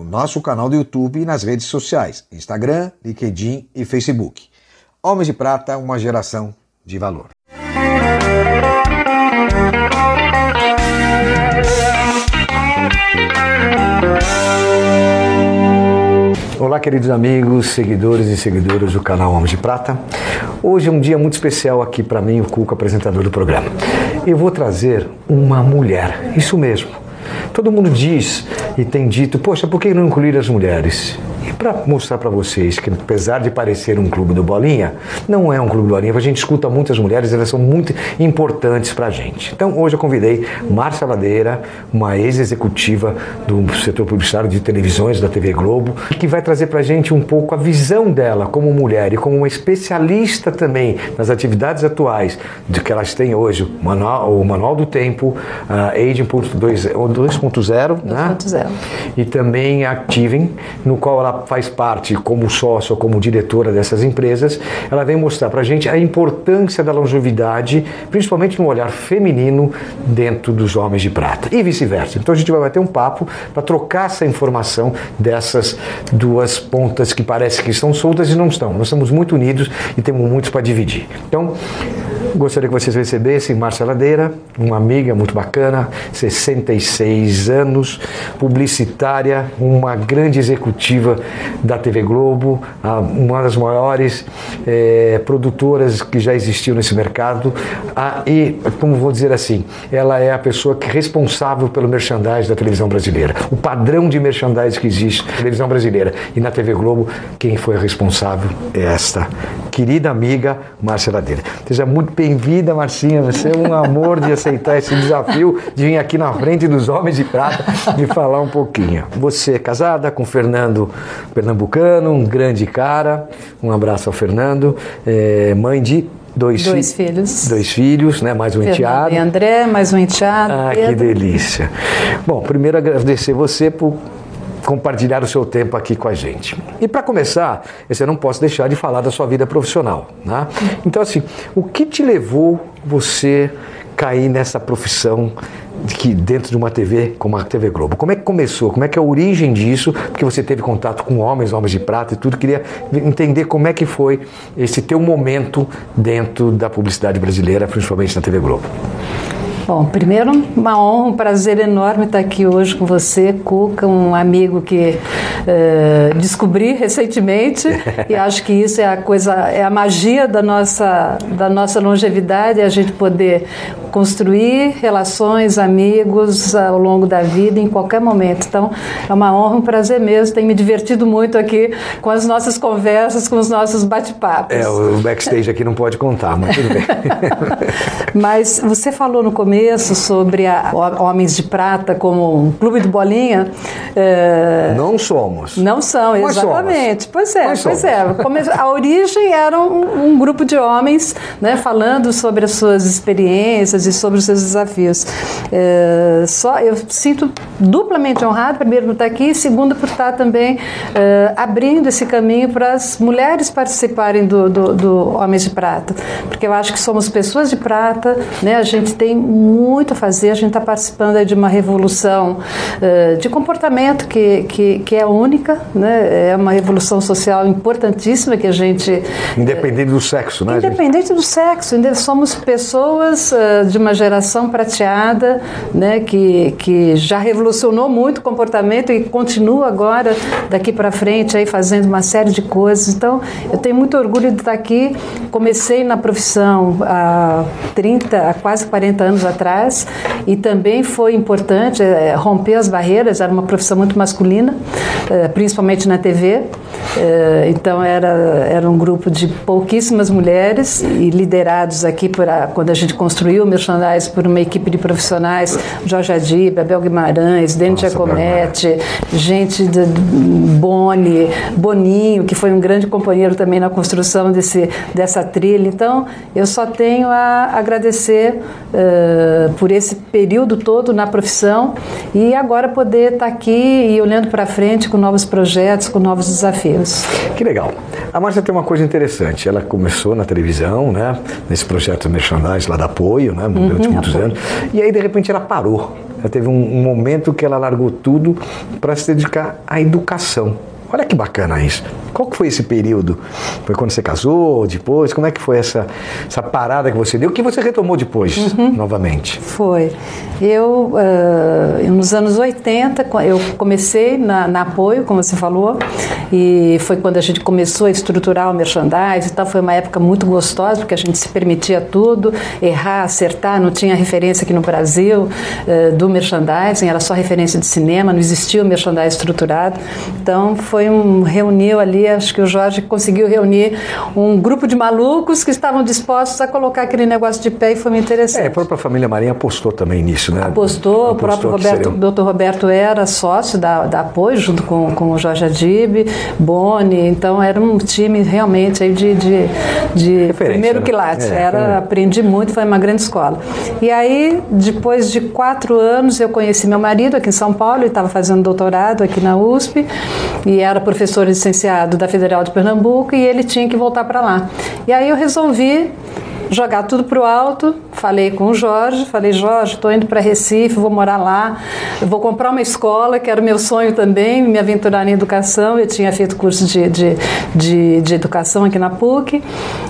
no nosso canal do YouTube e nas redes sociais, Instagram, LinkedIn e Facebook. Homens de Prata, uma geração de valor. Olá, queridos amigos, seguidores e seguidoras do canal Homens de Prata. Hoje é um dia muito especial aqui para mim, o Cuco, apresentador do programa. Eu vou trazer uma mulher, isso mesmo. Todo mundo diz e tem dito, poxa, por que não incluir as mulheres? Para mostrar para vocês que, apesar de parecer um clube do Bolinha, não é um clube do Bolinha. A gente escuta muitas mulheres, elas são muito importantes para a gente. Então, hoje eu convidei Márcia Ladeira, uma ex-executiva do setor publicitário de televisões da TV Globo, que vai trazer para a gente um pouco a visão dela como mulher e como uma especialista também nas atividades atuais de que elas têm hoje, o Manual, o manual do Tempo, uh, Aging 2.0, né? E também Activing, no qual ela faz parte como sócio, como diretora dessas empresas, ela vem mostrar para a gente a importância da longevidade, principalmente no olhar feminino dentro dos homens de prata e vice-versa. Então a gente vai bater um papo para trocar essa informação dessas duas pontas que parece que estão soltas e não estão. Nós estamos muito unidos e temos muitos para dividir. Então, Gostaria que vocês recebessem Márcia Ladeira, uma amiga muito bacana, 66 anos, publicitária, uma grande executiva da TV Globo, uma das maiores é, produtoras que já existiu nesse mercado. e, como vou dizer assim, ela é a pessoa que é responsável pelo merchandising da televisão brasileira. O padrão de merchandising que existe na televisão brasileira e na TV Globo, quem foi responsável é esta querida amiga Márcia Ladeira. Seja muito bem-vinda, Marcinha. Você é um amor de aceitar esse desafio de vir aqui na frente dos Homens de Prata e falar um pouquinho. Você é casada com Fernando Pernambucano, um grande cara. Um abraço ao Fernando. É, mãe de Dois, dois fi filhos. Dois filhos, né? Mais um Fernando enteado. E André, mais um enteado. Ah, Pedro. que delícia. Bom, primeiro agradecer você por compartilhar o seu tempo aqui com a gente. E para começar, você não posso deixar de falar da sua vida profissional. Né? Então, assim, o que te levou você cair nessa profissão que dentro de uma TV como a TV Globo. Como é que começou? Como é que é a origem disso? Porque você teve contato com homens, homens de prata e tudo. Queria entender como é que foi esse teu momento dentro da publicidade brasileira, principalmente na TV Globo. Bom, primeiro, uma honra, um prazer enorme estar aqui hoje com você, Cuca, um amigo que uh, descobri recentemente. E acho que isso é a coisa, é a magia da nossa, da nossa longevidade, é a gente poder construir relações, amigos ao longo da vida, em qualquer momento. Então, é uma honra, um prazer mesmo. Tenho me divertido muito aqui com as nossas conversas, com os nossos bate-papos. É, o backstage aqui não pode contar, mas tudo bem. mas você falou no começo sobre a Homens de Prata como um clube de bolinha. É... Não somos. Não são, Nós exatamente. Somos. Pois é, Nós pois somos. é. A origem era um, um, grupo de homens né, falando sobre as suas experiências e sobre os seus desafios. É, só eu sinto duplamente honrado, primeiro por estar aqui, e segundo por estar também é, abrindo esse caminho para as mulheres participarem do, do, do Homens de Prata. Porque eu acho que somos pessoas de prata, né? a gente tem muito a fazer. A gente está participando de uma revolução uh, de comportamento que, que, que, é única, né? é uma revolução social importantíssima que a gente. Independente do sexo, né? Independente gente? do sexo. Somos pessoas uh, de uma geração prateada né? que, que já revolucionou muito o comportamento e continua agora, daqui para frente, aí, fazendo uma série de coisas. Então, eu tenho muito orgulho de estar aqui. Comecei na profissão há 30, há quase 40 anos atrás e também foi importante é, romper as barreiras, era uma profissão muito masculina, é, principalmente na TV. É, então era, era um grupo de pouquíssimas mulheres e liderados aqui por a, quando a gente construiu o merchandise por uma equipe de profissionais, Jorge Adib, Abel Guimarães, Dani Giacometti, gente de Boni, Boninho, que foi um grande companheiro também na construção desse, dessa trilha. Então eu só tenho a agradecer uh, por esse período todo na profissão e agora poder estar aqui e olhando para frente com novos projetos, com novos desafios. Que legal. A Márcia tem uma coisa interessante. Ela começou na televisão, né? Nesse projeto merchandise lá da Apoio, né? Durante uhum, muitos apoio. anos. E aí, de repente, ela parou. Ela teve um, um momento que ela largou tudo para se dedicar à educação. Olha que bacana isso. Qual que foi esse período? Foi quando você casou, depois? Como é que foi essa, essa parada que você deu? O que você retomou depois, uhum. novamente? Foi. Eu, uh, nos anos 80, eu comecei na, na, Apoio, como você falou, e foi quando a gente começou a estruturar o merchandise e tal. Foi uma época muito gostosa, porque a gente se permitia tudo, errar, acertar, não tinha referência aqui no Brasil uh, do merchandising, era só referência de cinema, não existia o merchandising estruturado. Então, foi um, reuniu ali acho que o Jorge conseguiu reunir um grupo de malucos que estavam dispostos a colocar aquele negócio de pé e foi muito interessante. É, a própria família Marinha apostou também nisso, né? Apostou, apostou o próprio Roberto. Dr. Roberto era sócio da, da Apoio, junto com, com o Jorge Adib, Boni, então era um time realmente aí de, de, de primeiro né? quilate. É, era, é. Aprendi muito, foi uma grande escola. E aí, depois de quatro anos, eu conheci meu marido aqui em São Paulo, ele estava fazendo doutorado aqui na USP e era professor licenciado da Federal de Pernambuco e ele tinha que voltar para lá. E aí eu resolvi jogar tudo para o alto. Falei com o Jorge, falei, Jorge, estou indo para Recife, vou morar lá, vou comprar uma escola, que era o meu sonho também, me aventurar em educação. Eu tinha feito curso de, de, de, de educação aqui na PUC.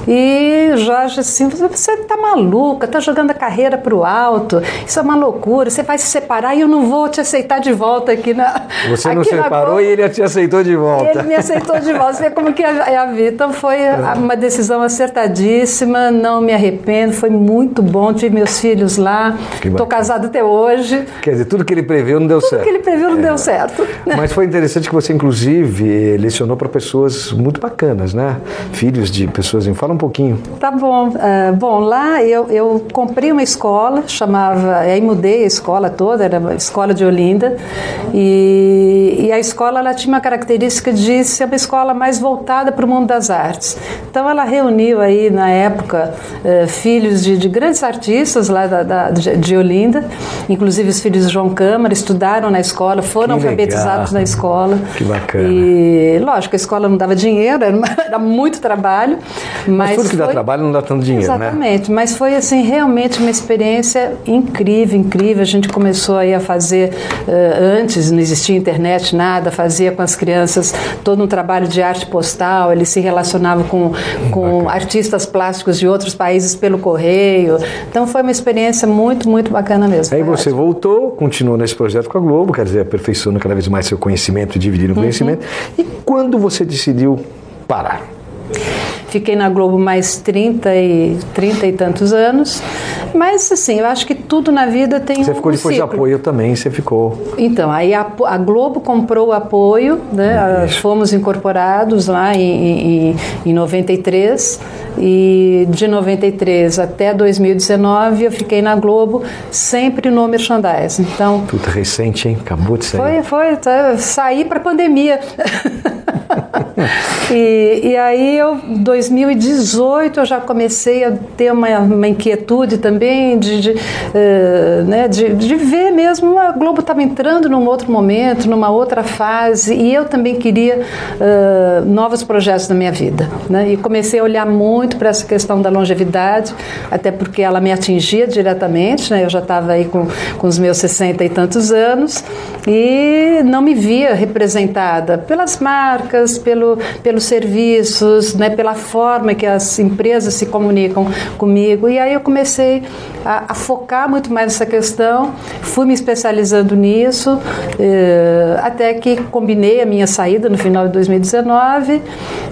E Jorge assim, você está maluca, está jogando a carreira para o alto, isso é uma loucura, você vai se separar e eu não vou te aceitar de volta aqui na. Você não separou e ele te aceitou de volta. Ele me aceitou de volta, você vê como que é a vida. Então foi uma decisão acertadíssima, não me arrependo, foi muito bom, tive meus filhos lá, estou casado até hoje. Quer dizer, tudo que ele previu não deu tudo certo. Tudo que ele previu não é. deu certo. Mas foi interessante que você, inclusive, lecionou para pessoas muito bacanas, né? Filhos de pessoas. Fala um pouquinho. Tá bom. Uh, bom, lá eu, eu comprei uma escola, chamava, aí mudei a escola toda, era uma escola de Olinda, e, e a escola ela tinha uma característica de ser uma escola mais voltada para o mundo das artes. Então ela reuniu aí na época eh, filhos de, de, grandes artistas lá da, da, de Olinda, inclusive os filhos de João Câmara, estudaram na escola, foram que alfabetizados legal. na escola. Que bacana. E lógico, a escola não dava dinheiro, era, muito trabalho. Mas, mas tudo que foi... dá trabalho não dá tanto dinheiro, Exatamente, né? Exatamente, mas foi assim realmente uma experiência incrível, incrível. A gente começou aí a fazer, uh, antes não existia internet, nada, fazia com as crianças todo um trabalho de arte postal, eles se relacionavam com, com artistas plásticos de outros países pelo correio. Então foi uma experiência muito, muito bacana mesmo. Aí você ótimo. voltou, continuou nesse projeto com a Globo, quer dizer, aperfeiçoando cada vez mais seu conhecimento e dividindo o uhum. conhecimento. E quando você decidiu parar? Fiquei na Globo mais 30 e, 30 e tantos anos. Mas, assim, eu acho que tudo na vida tem você um Você ficou depois ciclo. de apoio também, você ficou... Então, aí a, a Globo comprou o apoio, né? fomos incorporados lá em, em, em 93 e de 93 até 2019 eu fiquei na Globo sempre no merchandising. Então, tudo recente, hein? Acabou de sair. Foi, foi. Tá, saí para pandemia. e, e aí, eu, 2018, eu já comecei a ter uma, uma inquietude também de, de, uh, né, de, de, ver mesmo. A Globo estava entrando num outro momento, numa outra fase, e eu também queria uh, novos projetos na minha vida. Né? E comecei a olhar muito para essa questão da longevidade, até porque ela me atingia diretamente. Né? Eu já estava aí com, com os meus 60 e tantos anos e não me via representada pelas marcas, pelo, pelos serviços, né, pela forma que as empresas se comunicam comigo. E aí eu comecei a, a focar muito mais nessa questão, fui me especializando nisso, eh, até que combinei a minha saída no final de 2019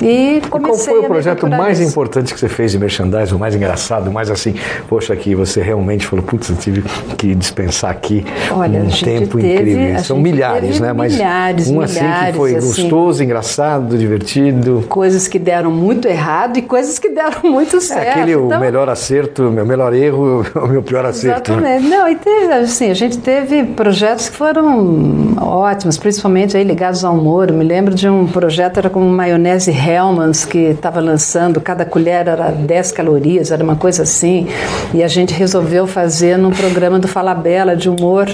e comecei e qual foi o projeto mais isso. importante que você fez de merchandising, o mais engraçado, o mais assim, poxa, aqui você realmente falou, putz, eu tive que dispensar aqui Olha, um tempo teve, incrível. São milhares, né? Mas milhares, um milhares, assim que foi assim, gostoso, engraçado, divertido. Coisas que deram muito errado e coisas que deram muito certo. É aquele então, o melhor acerto, meu melhor erro, o meu pior acerto. Né? Exatamente. Né? Não, e teve, assim, a gente teve projetos que foram ótimos, principalmente aí ligados ao humor. Eu me lembro de um projeto, era com maionese Hellmann's, que estava lançando, cada colher era 10 calorias, era uma coisa assim. E a gente resolveu fazer num programa do Falabella de humor.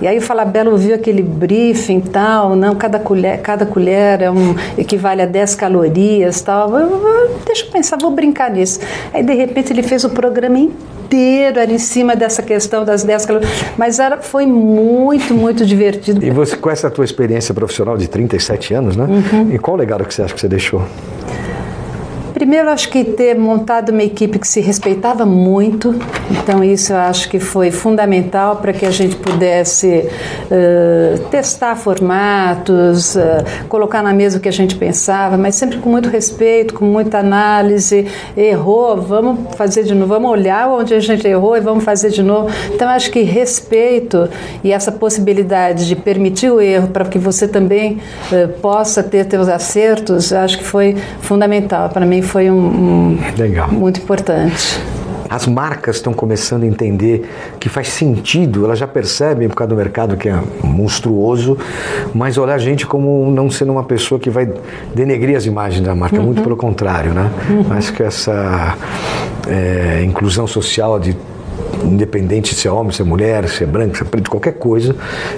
E aí o Falabella ouviu aquele briefing tal, não, cada colher, cada colher é um, equivale a 10 calorias tal. Deixa eu pensar, vou brincar nisso. Aí de repente ele fez o programa inteiro era em cima dessa questão das 10 calorias, mas era, foi muito, muito divertido. E você, com essa tua experiência profissional de 37 anos, né? Uhum. E qual legado que você acha que você deixou? Primeiro, acho que ter montado uma equipe que se respeitava muito, então isso eu acho que foi fundamental para que a gente pudesse uh, testar formatos, uh, colocar na mesa o que a gente pensava, mas sempre com muito respeito, com muita análise. Errou, vamos fazer de novo, vamos olhar onde a gente errou e vamos fazer de novo. Então, acho que respeito e essa possibilidade de permitir o erro para que você também uh, possa ter seus acertos, acho que foi fundamental. Para mim, foi um, um Legal. muito importante. As marcas estão começando a entender que faz sentido, elas já percebem por causa do mercado que é monstruoso, mas olhar a gente como não sendo uma pessoa que vai denegrir as imagens da marca, uhum. muito pelo contrário, né? Uhum. Acho que essa é, inclusão social de independente se é homem, se é mulher, se é branco, se é preto, qualquer coisa,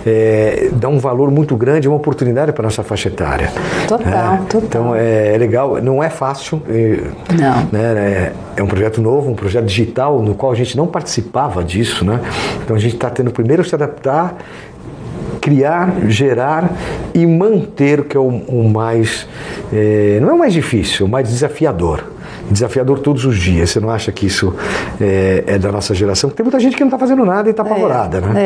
é, dá um valor muito grande, uma oportunidade para a nossa faixa etária. Total, é, total. Então é, é, legal, não é fácil. É, não. Né, é, é um projeto novo, um projeto digital, no qual a gente não participava disso, né? Então a gente está tendo primeiro se adaptar criar, gerar e manter, que é o, o mais. É, não é o mais difícil, o mais desafiador desafiador todos os dias. Você não acha que isso é, é da nossa geração? Tem muita gente que não está fazendo nada e está apavorada, é, né?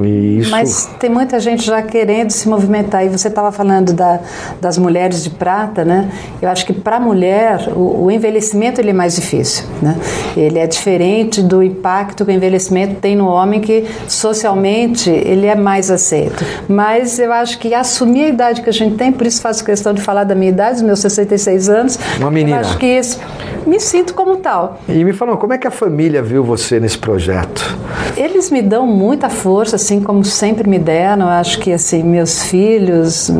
É. Isso... Mas tem muita gente já querendo se movimentar. E você estava falando da, das mulheres de prata, né? Eu acho que para a mulher o, o, envelhecimento ele é mais difícil, né? Ele é diferente do impacto que o envelhecimento tem no homem que socialmente ele é mais aceito. Mas eu acho que assumir a idade que a gente tem, por isso faço questão de falar da minha idade, dos meus 66 anos. Uma menina. Eu acho que isso Yeah. Me sinto como tal. E me falam, como é que a família viu você nesse projeto? Eles me dão muita força, assim como sempre me deram. Acho que assim meus filhos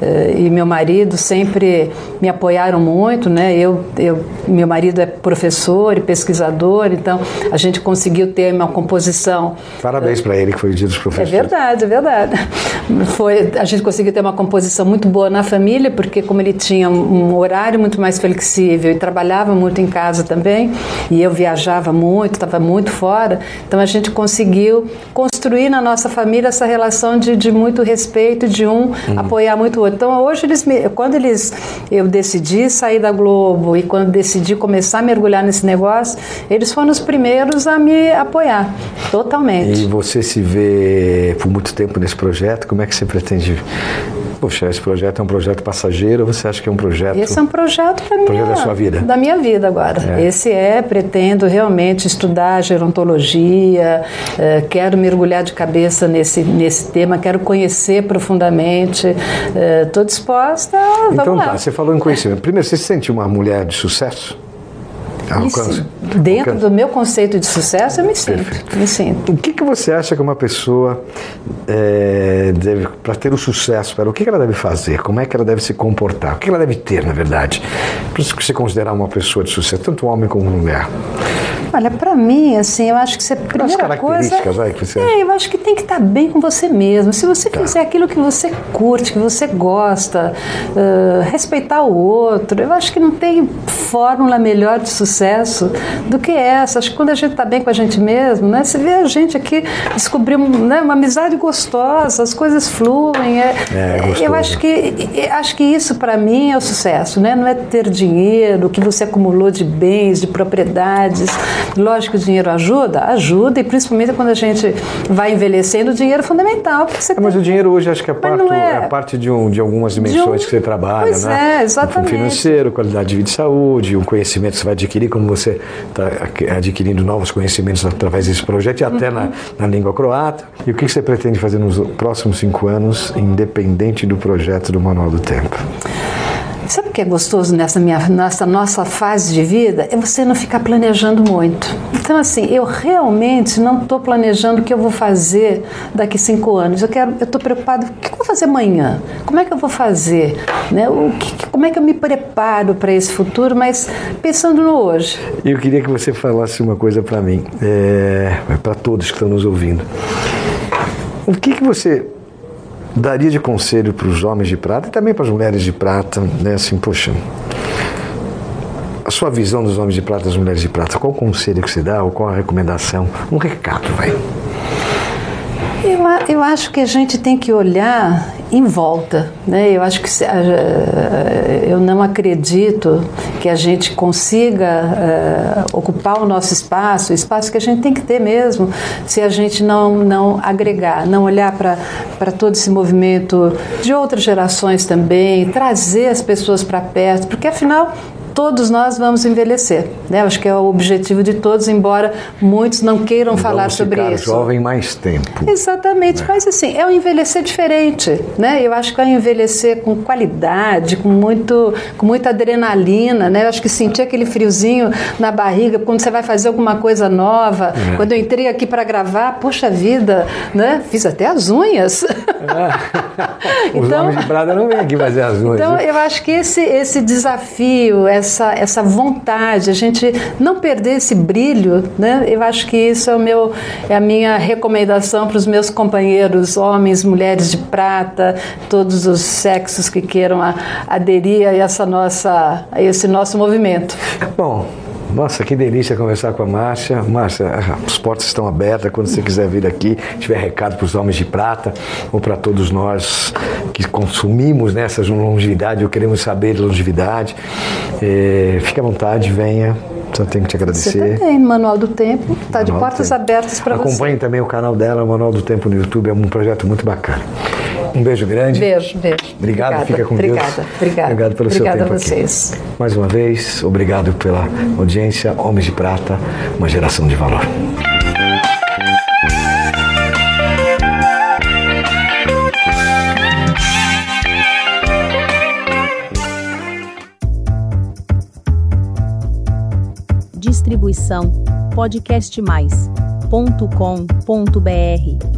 eh, e meu marido sempre me apoiaram muito, né? Eu, eu, meu marido é professor e pesquisador, então a gente conseguiu ter uma composição. Parabéns para ele que foi o dia dos professores. É verdade, é verdade. Foi, a gente conseguiu ter uma composição muito boa na família, porque como ele tinha um horário muito mais flexível e trabalhava muito em casa também, e eu viajava muito, estava muito fora, então a gente conseguiu construir na nossa família essa relação de, de muito respeito, de um uhum. apoiar muito o outro. Então hoje eles me, quando eles eu decidi sair da Globo e quando decidi começar a mergulhar nesse negócio, eles foram os primeiros a me apoiar totalmente. E você se vê por muito tempo nesse projeto, como é que você pretende Poxa, esse projeto é um projeto passageiro, você acha que é um projeto... Esse é um projeto para projeto da sua vida. Da minha vida agora. É. Esse é, pretendo realmente estudar gerontologia, é, quero mergulhar de cabeça nesse, nesse tema, quero conhecer profundamente, estou é, disposta, vamos então, lá. tá, você falou em conhecimento. Primeiro, você se sente uma mulher de sucesso? Alcance. Dentro Alcance. do meu conceito de sucesso, eu me sinto. Me sinto. O que, que você acha que uma pessoa é, deve, para ter o sucesso, para o que, que ela deve fazer? Como é que ela deve se comportar? O que ela deve ter, na verdade? Para você considerar uma pessoa de sucesso, tanto homem como mulher. Olha, para mim, assim, eu acho que você primeira coisa. Vai, que você é, eu acho que tem que estar bem com você mesmo. Se você tá. fizer aquilo que você curte, que você gosta, uh, respeitar o outro, eu acho que não tem fórmula melhor de sucesso do que essa. Acho que quando a gente está bem com a gente mesmo, né? Você vê a gente aqui descobrir né, uma amizade gostosa, as coisas fluem. É, é, eu acho que acho que isso para mim é o sucesso, né? Não é ter dinheiro, o que você acumulou de bens, de propriedades. Lógico que o dinheiro ajuda, ajuda, e principalmente quando a gente vai envelhecendo, o dinheiro é fundamental. Você é, mas o dinheiro hoje acho que é, parte, é... é parte de, um, de algumas dimensões de um... que você trabalha, pois né? É, exatamente. Um financeiro, qualidade de vida e saúde, um conhecimento que você vai adquirir, como você está adquirindo novos conhecimentos através desse projeto e até uhum. na, na língua croata. E o que você pretende fazer nos próximos cinco anos, independente do projeto do Manual do Tempo? Sabe o que é gostoso nessa, minha, nessa nossa fase de vida? É você não ficar planejando muito. Então, assim, eu realmente não estou planejando o que eu vou fazer daqui cinco anos. Eu quero, eu estou preocupado, o que eu vou fazer amanhã? Como é que eu vou fazer? Né? O que, como é que eu me preparo para esse futuro, mas pensando no hoje? Eu queria que você falasse uma coisa para mim, é, para todos que estão nos ouvindo. O que, que você daria de conselho para os homens de prata e também para as mulheres de prata, né? Assim, poxa, a sua visão dos homens de prata e das mulheres de prata, qual o conselho que você dá ou qual a recomendação? Um recado, vai. Eu, eu acho que a gente tem que olhar em volta. Né? Eu acho que eu não acredito que a gente consiga uh, ocupar o nosso espaço, o espaço que a gente tem que ter mesmo, se a gente não, não agregar, não olhar para todo esse movimento de outras gerações também, trazer as pessoas para perto, porque afinal todos nós vamos envelhecer. Né? Acho que é o objetivo de todos, embora muitos não queiram vamos falar sobre ficar isso. jovem mais tempo. Exatamente, né? mas assim, é um envelhecer diferente. Né? Eu acho que é um envelhecer com qualidade, com, muito, com muita adrenalina. Né? Eu acho que sentir aquele friozinho na barriga quando você vai fazer alguma coisa nova. É. Quando eu entrei aqui para gravar, poxa vida, né? fiz até as unhas. É. Os então, homens de prada não vêm aqui fazer as unhas. Então, eu acho que esse, esse desafio, essa essa, essa vontade, a gente não perder esse brilho, né? Eu acho que isso é, o meu, é a minha recomendação para os meus companheiros, homens, mulheres de prata, todos os sexos que queiram a, aderir a, essa nossa, a esse nosso movimento. Bom, nossa, que delícia conversar com a Márcia. Márcia, as portas estão abertas quando você quiser vir aqui, tiver recado para os homens de prata ou para todos nós que consumimos nessa longevidade ou queremos saber de longevidade. É, fique à vontade, venha. Só tenho que te agradecer. Você também, Manual do Tempo, está de portas abertas para você. Acompanhe também o canal dela, Manual do Tempo no YouTube, é um projeto muito bacana. Um beijo grande. Beijo, beijo. Obrigado, obrigada, fica com obrigada, Deus. Obrigada, Obrigado pelo obrigada seu tempo a vocês. Aqui. Mais uma vez, obrigado pela audiência. Homens de Prata, uma geração de valor. Distribuição podcastmais.com.br